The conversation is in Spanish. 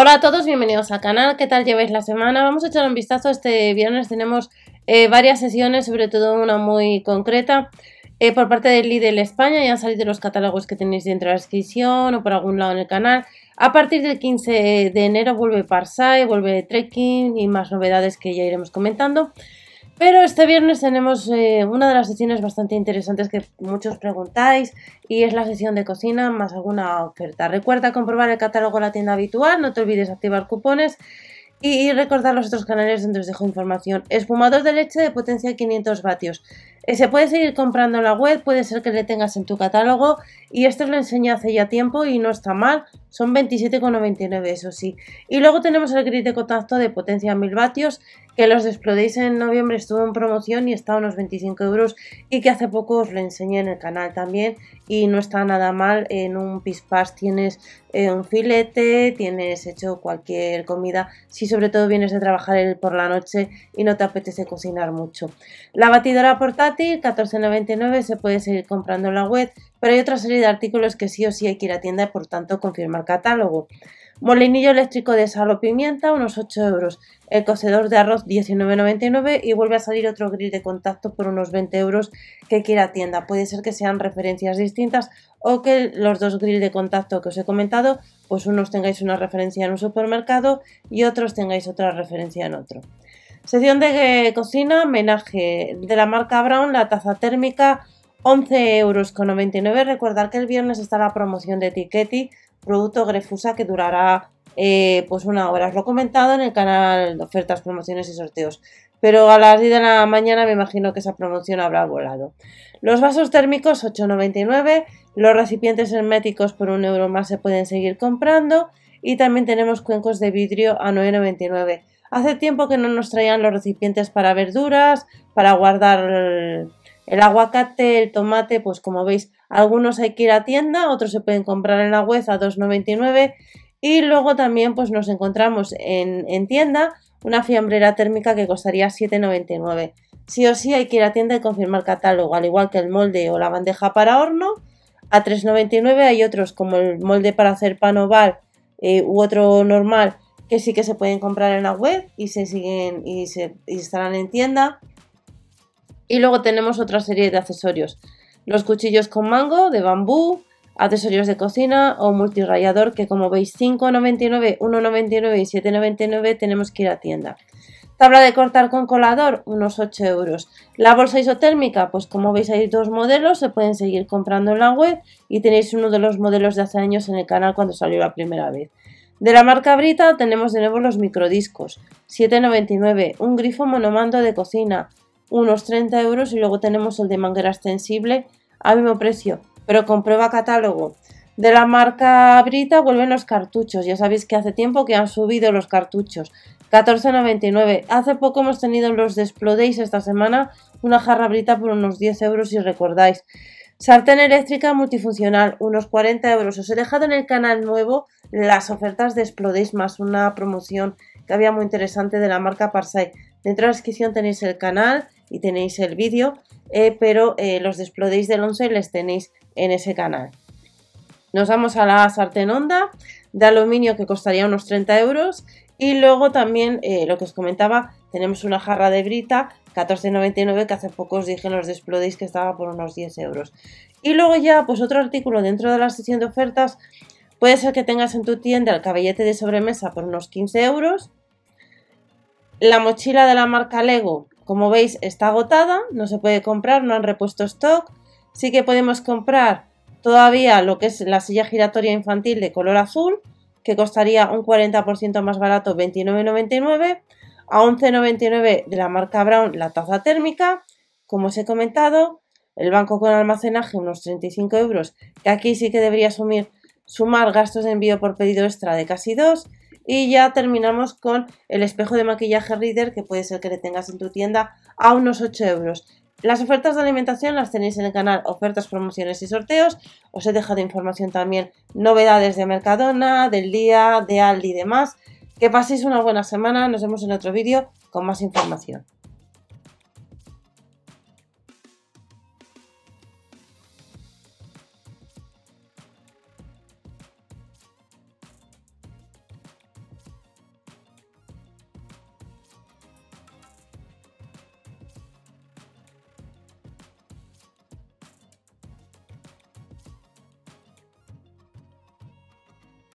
Hola a todos, bienvenidos al canal. ¿Qué tal lleváis la semana? Vamos a echar un vistazo. Este viernes tenemos eh, varias sesiones, sobre todo una muy concreta. Eh, por parte de Lidl España ya han salido los catálogos que tenéis dentro de la descripción o por algún lado en el canal. A partir del 15 de enero vuelve Parsai, vuelve Trekking y más novedades que ya iremos comentando. Pero este viernes tenemos eh, una de las sesiones bastante interesantes que muchos preguntáis y es la sesión de cocina más alguna oferta. Recuerda comprobar el catálogo de la tienda habitual, no te olvides activar cupones y recordar los otros canales donde os dejo información. Espumador de leche de potencia 500 vatios. Eh, se puede seguir comprando en la web, puede ser que le tengas en tu catálogo y esto lo enseñé hace ya tiempo y no está mal, son 27,99 eso sí. Y luego tenemos el grid de contacto de potencia 1000 vatios que los explodéis en noviembre estuvo en promoción y está a unos 25 euros y que hace poco os lo enseñé en el canal también y no está nada mal, en un pispas tienes eh, un filete, tienes hecho cualquier comida, si sobre todo vienes de trabajar por la noche y no te apetece cocinar mucho. La batidora portátil 14,99 se puede seguir comprando en la web, pero hay otra serie de artículos que sí o sí hay que ir a tienda y por tanto confirmar catálogo. Molinillo eléctrico de sal o pimienta, unos 8 euros. El cocedor de arroz, 19,99 y vuelve a salir otro grill de contacto por unos 20 euros que quiera tienda. Puede ser que sean referencias distintas o que los dos grills de contacto que os he comentado, pues unos tengáis una referencia en un supermercado y otros tengáis otra referencia en otro. Sección de cocina, menaje de la marca Brown, la taza térmica, 11,99 euros. Recordad que el viernes está la promoción de Etiqueti producto Grefusa que durará eh, pues una hora. Os lo he comentado en el canal de ofertas, promociones y sorteos. Pero a las 10 de la mañana me imagino que esa promoción habrá volado. Los vasos térmicos 8,99. Los recipientes herméticos por un euro más se pueden seguir comprando. Y también tenemos cuencos de vidrio a 9,99. Hace tiempo que no nos traían los recipientes para verduras, para guardar el, aguacate, el tomate, pues como veis algunos hay que ir a tienda, otros se pueden comprar en la web a 2,99 y luego también pues nos encontramos en, tienda una fiambrera térmica que costaría 7,99. Sí o sí hay que ir a tienda y confirmar catálogo, al igual que el molde o la bandeja para horno. A 3,99 hay otros como el molde para hacer pan oval eh, u otro normal que sí que se pueden comprar en la web y se siguen y se y estarán en tienda. Y luego tenemos otra serie de accesorios los cuchillos con mango de bambú, accesorios de cocina o multirayador que como veis 5,99, 1,99 y 7,99 tenemos que ir a tienda. Tabla de cortar con colador, unos 8 euros. La bolsa isotérmica, pues como veis hay dos modelos, se pueden seguir comprando en la web y tenéis uno de los modelos de hace años en el canal cuando salió la primera vez. De la marca Brita tenemos de nuevo los microdiscos, 7,99, un grifo monomando de cocina, unos 30 euros y luego tenemos el de manguera extensible al mismo precio, pero con prueba catálogo. De la marca Brita vuelven los cartuchos. Ya sabéis que hace tiempo que han subido los cartuchos. 14,99. Hace poco hemos tenido los de esta semana. Una jarra Brita por unos 10 euros si recordáis. Sartén eléctrica multifuncional, unos 40 euros. Os he dejado en el canal nuevo las ofertas de Explodays más una promoción que había muy interesante de la marca Parsai. Dentro de la descripción tenéis el canal y tenéis el vídeo, eh, pero eh, los de del 11 les tenéis en ese canal. Nos vamos a la sartén honda de aluminio que costaría unos 30 euros y luego también eh, lo que os comentaba, tenemos una jarra de brita 14,99 que hace poco os dije en los que estaba por unos 10 euros. Y luego ya, pues otro artículo dentro de la sección de ofertas, puede ser que tengas en tu tienda el caballete de sobremesa por unos 15 euros. La mochila de la marca Lego como veis está agotada, no se puede comprar, no han repuesto stock. Sí que podemos comprar todavía lo que es la silla giratoria infantil de color azul, que costaría un 40% más barato, 29,99. A 11,99 de la marca Brown la taza térmica, como os he comentado. El banco con almacenaje unos 35 euros, que aquí sí que debería sumar gastos de envío por pedido extra de casi 2 y ya terminamos con el espejo de maquillaje Reader, que puede ser que le tengas en tu tienda a unos 8 euros. Las ofertas de alimentación las tenéis en el canal Ofertas, Promociones y Sorteos. Os he dejado información también, novedades de Mercadona, del día, de Aldi y demás. Que paséis una buena semana. Nos vemos en otro vídeo con más información.